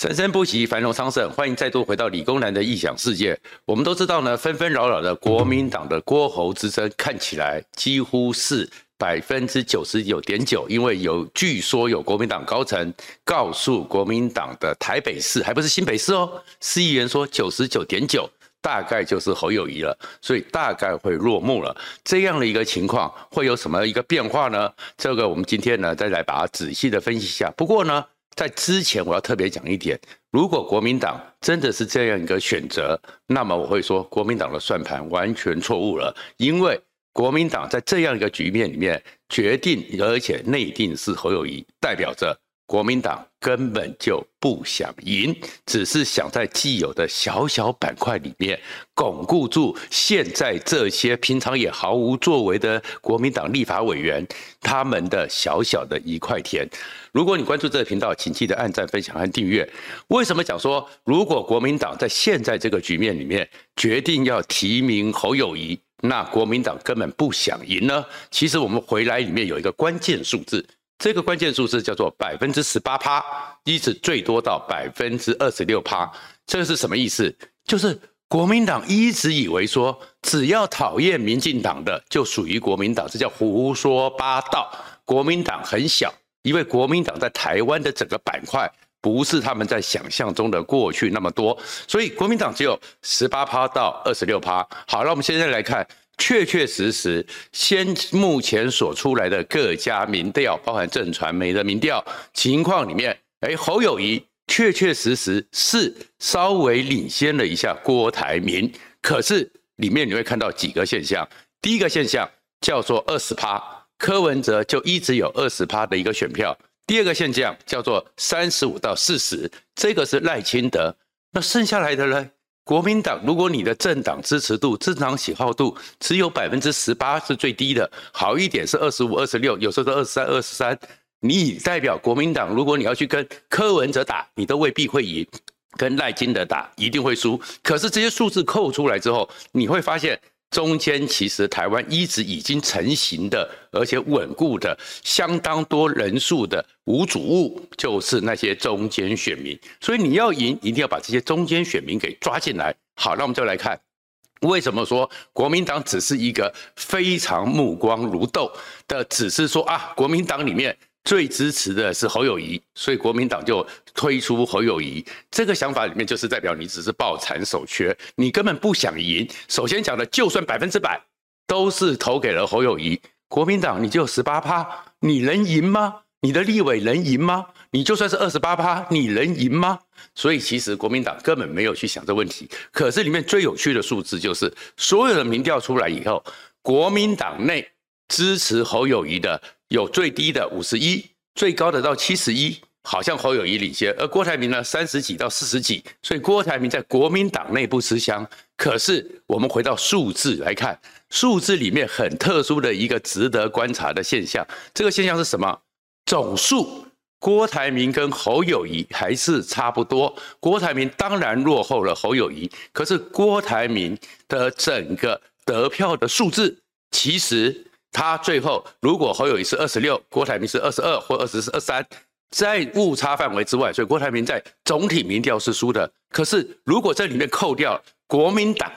生生不息，繁荣昌盛。欢迎再度回到理工男的异想世界。我们都知道呢，纷纷扰扰的国民党的郭侯之争，看起来几乎是百分之九十九点九。因为有据说有国民党高层告诉国民党的台北市，还不是新北市哦，市议员说九十九点九，大概就是侯友宜了，所以大概会落幕了。这样的一个情况会有什么一个变化呢？这个我们今天呢再来把它仔细的分析一下。不过呢。在之前，我要特别讲一点：如果国民党真的是这样一个选择，那么我会说，国民党的算盘完全错误了。因为国民党在这样一个局面里面决定，而且内定是侯友谊，代表着。国民党根本就不想赢，只是想在既有的小小板块里面巩固住现在这些平常也毫无作为的国民党立法委员他们的小小的一块田。如果你关注这个频道，请记得按赞、分享和订阅。为什么讲说，如果国民党在现在这个局面里面决定要提名侯友宜，那国民党根本不想赢呢？其实我们回来里面有一个关键数字。这个关键数字叫做百分之十八趴，一直最多到百分之二十六趴。这是什么意思？就是国民党一直以为说，只要讨厌民进党的就属于国民党，这叫胡说八道。国民党很小，因为国民党在台湾的整个板块不是他们在想象中的过去那么多，所以国民党只有十八趴到二十六趴。好，那我们现在来看。确确实实，先目前所出来的各家民调，包含震传媒的民调情况里面，哎，侯友谊确确实实是稍微领先了一下郭台铭，可是里面你会看到几个现象。第一个现象叫做二十趴，柯文哲就一直有二十趴的一个选票。第二个现象叫做三十五到四十，这个是赖清德。那剩下来的呢？国民党，如果你的政党支持度、政党喜好度只有百分之十八是最低的，好一点是二十五、二十六，有时候是二十三、二十三。你代表国民党，如果你要去跟柯文哲打，你都未必会赢；跟赖金德打，一定会输。可是这些数字扣出来之后，你会发现。中间其实台湾一直已经成型的，而且稳固的相当多人数的无主物，就是那些中间选民。所以你要赢，一定要把这些中间选民给抓进来。好，那我们就来看，为什么说国民党只是一个非常目光如豆的，只是说啊，国民党里面。最支持的是侯友宜，所以国民党就推出侯友宜。这个想法里面就是代表你只是抱残守缺，你根本不想赢。首先讲的，就算百分之百都是投给了侯友宜，国民党你就十八趴，你能赢吗？你的立委能赢吗？你就算是二十八趴，你能赢吗？所以其实国民党根本没有去想这问题。可是里面最有趣的数字就是，所有的民调出来以后，国民党内支持侯友宜的。有最低的五十一，最高的到七十一，好像侯友宜领先，而郭台铭呢三十几到四十几，所以郭台铭在国民党内部吃香。可是我们回到数字来看，数字里面很特殊的一个值得观察的现象，这个现象是什么？总数郭台铭跟侯友宜还是差不多，郭台铭当然落后了侯友宜，可是郭台铭的整个得票的数字其实。他最后，如果侯友谊是二十六，郭台铭是二十二或二十二三，在误差范围之外，所以郭台铭在总体民调是输的。可是如果这里面扣掉国民党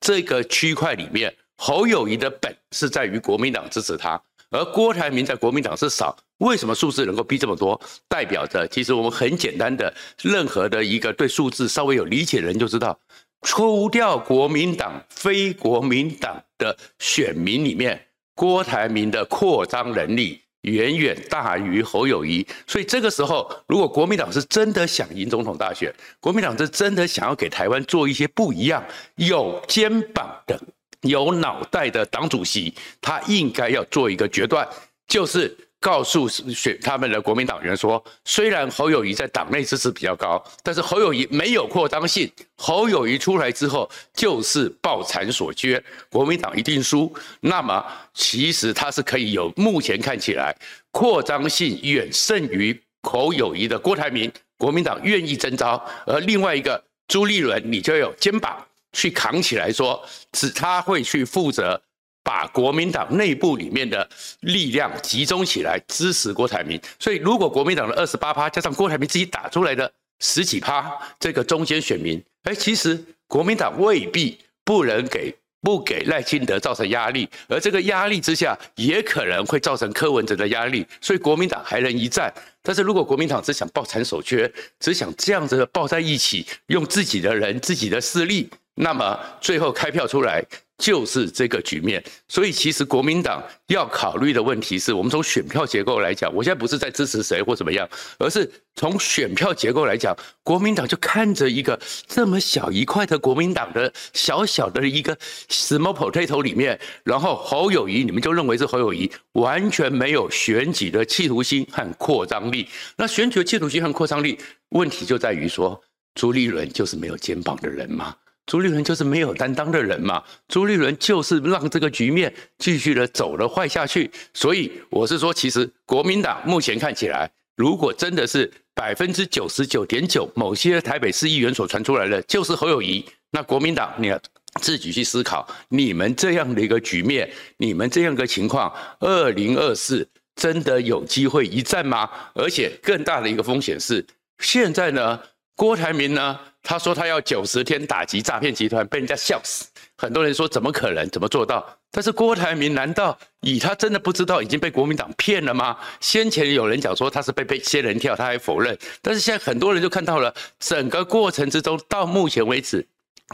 这个区块里面，侯友谊的本是在于国民党支持他，而郭台铭在国民党是少。为什么数字能够逼这么多？代表着其实我们很简单的，任何的一个对数字稍微有理解的人就知道，除掉国民党非国民党的选民里面。郭台铭的扩张能力远远大于侯友谊，所以这个时候，如果国民党是真的想赢总统大选，国民党是真的想要给台湾做一些不一样、有肩膀的、有脑袋的党主席，他应该要做一个决断，就是。告诉选他们的国民党员说，虽然侯友谊在党内支持比较高，但是侯友谊没有扩张性。侯友谊出来之后就是抱残所缺，国民党一定输。那么其实他是可以有，目前看起来扩张性远胜于侯友谊的郭台铭，国民党愿意征召。而另外一个朱立伦，你就有肩膀去扛起来说，是他会去负责。把国民党内部里面的力量集中起来支持郭台铭，所以如果国民党的二十八趴加上郭台铭自己打出来的十几趴这个中间选民，哎，其实国民党未必不能给。不给赖清德造成压力，而这个压力之下，也可能会造成柯文哲的压力，所以国民党还能一战。但是如果国民党只想抱残守缺，只想这样子抱在一起，用自己的人、自己的势力，那么最后开票出来。就是这个局面，所以其实国民党要考虑的问题是我们从选票结构来讲，我现在不是在支持谁或怎么样，而是从选票结构来讲，国民党就看着一个这么小一块的国民党的小小的一个 small potato 里面，然后侯友谊，你们就认为是侯友谊完全没有选举的企图心和扩张力。那选举的企图心和扩张力，问题就在于说，朱立伦就是没有肩膀的人吗？朱立伦就是没有担当的人嘛，朱立伦就是让这个局面继续的走了坏下去，所以我是说，其实国民党目前看起来，如果真的是百分之九十九点九某些台北市议员所传出来的就是侯友宜，那国民党你要自己去思考，你们这样的一个局面，你们这样的情况，二零二四真的有机会一战吗？而且更大的一个风险是，现在呢，郭台铭呢？他说他要九十天打击诈骗集团，被人家笑死。很多人说怎么可能，怎么做到？但是郭台铭难道以他真的不知道已经被国民党骗了吗？先前有人讲说他是被被仙人跳，他还否认。但是现在很多人就看到了整个过程之中，到目前为止，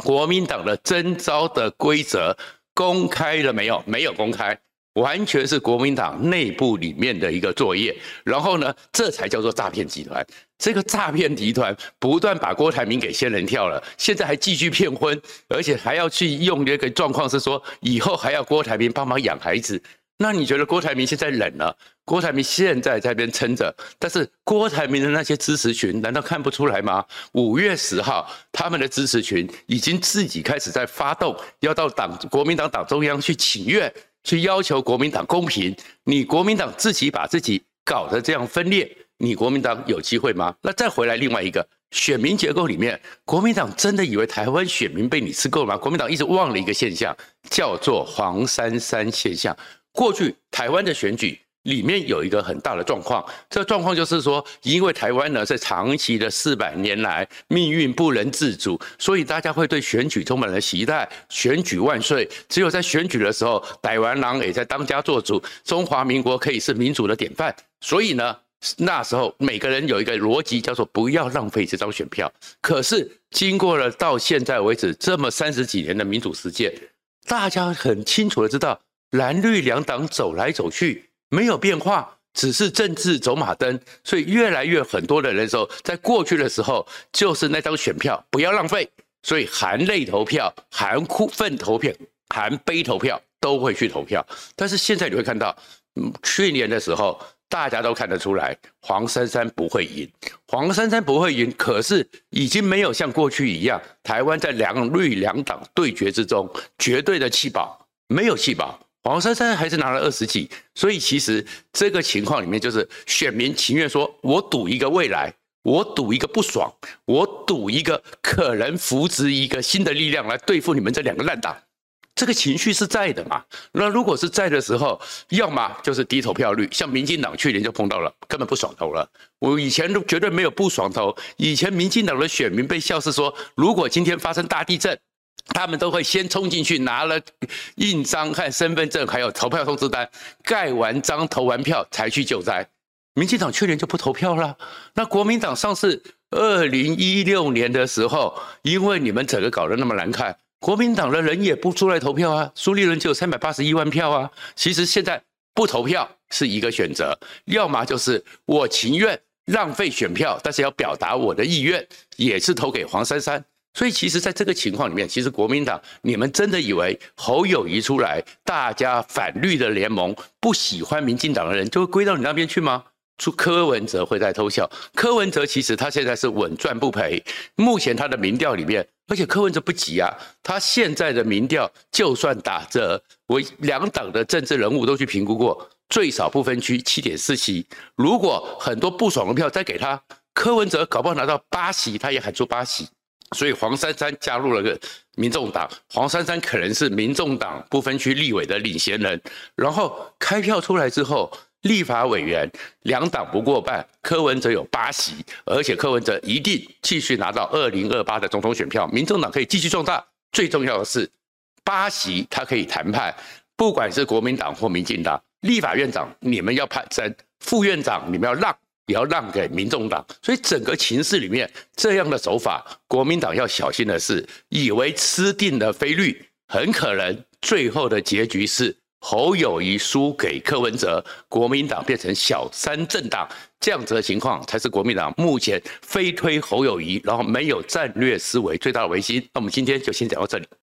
国民党的征召的规则公开了没有？没有公开。完全是国民党内部里面的一个作业，然后呢，这才叫做诈骗集团。这个诈骗集团不断把郭台铭给仙人跳了，现在还继续骗婚，而且还要去用这个状况是说，以后还要郭台铭帮忙养孩子。那你觉得郭台铭现在冷了？郭台铭现在在边撑着，但是郭台铭的那些支持群难道看不出来吗？五月十号，他们的支持群已经自己开始在发动，要到党国民党党中央去请愿。去要求国民党公平，你国民党自己把自己搞得这样分裂，你国民党有机会吗？那再回来另外一个选民结构里面，国民党真的以为台湾选民被你吃够了吗？国民党一直忘了一个现象，叫做黄珊珊现象。过去台湾的选举。里面有一个很大的状况，这个状况就是说，因为台湾呢在长期的四百年来命运不能自主，所以大家会对选举充满了期待。选举万岁！只有在选举的时候，台湾狼也在当家做主，中华民国可以是民主的典范。所以呢，那时候每个人有一个逻辑，叫做不要浪费这张选票。可是经过了到现在为止这么三十几年的民主实践，大家很清楚的知道，蓝绿两党走来走去。没有变化，只是政治走马灯，所以越来越很多的人说，在过去的时候，就是那张选票不要浪费，所以含泪投票、含哭愤投票、含悲投票都会去投票。但是现在你会看到，嗯，去年的时候大家都看得出来，黄珊珊不会赢，黄珊珊不会赢，可是已经没有像过去一样，台湾在两绿两党对决之中绝对的弃保，没有弃保。黄珊珊还是拿了二十几，所以其实这个情况里面就是选民情愿说，我赌一个未来，我赌一个不爽，我赌一个可能扶植一个新的力量来对付你们这两个烂党，这个情绪是在的嘛？那如果是在的时候，要么就是低投票率，像民进党去年就碰到了，根本不爽投了。我以前都绝对没有不爽投，以前民进党的选民被笑是说，如果今天发生大地震。他们都会先冲进去，拿了印章和身份证，还有投票通知单，盖完章、投完票才去救灾。民进党去年就不投票了。那国民党上次二零一六年的时候，因为你们整个搞得那么难看，国民党的人也不出来投票啊。苏立伦只有三百八十一万票啊。其实现在不投票是一个选择，要么就是我情愿浪费选票，但是要表达我的意愿，也是投给黄珊珊。所以，其实，在这个情况里面，其实国民党，你们真的以为侯友宜出来，大家反绿的联盟不喜欢民进党的人，就会归到你那边去吗？出柯文哲会在偷笑。柯文哲其实他现在是稳赚不赔，目前他的民调里面，而且柯文哲不急啊，他现在的民调就算打折，我两党的政治人物都去评估过，最少不分区七点四席，如果很多不爽的票再给他，柯文哲搞不好拿到八席，他也喊出八席。所以黄珊珊加入了个民众党，黄珊珊可能是民众党不分区立委的领衔人。然后开票出来之后，立法委员两党不过半，柯文哲有八席，而且柯文哲一定继续拿到二零二八的总统选票，民众党可以继续壮大。最重要的是，八席他可以谈判，不管是国民党或民进党，立法院长你们要派争，副院长你们要让，也要让给民众党。所以整个情势里面，这样的手法，国民党要小心的是，以为吃定了菲律，很可能最后的结局是。侯友谊输给柯文哲，国民党变成小三政党，这样子的情况才是国民党目前非推侯友谊，然后没有战略思维最大的危机。那我们今天就先讲到这里。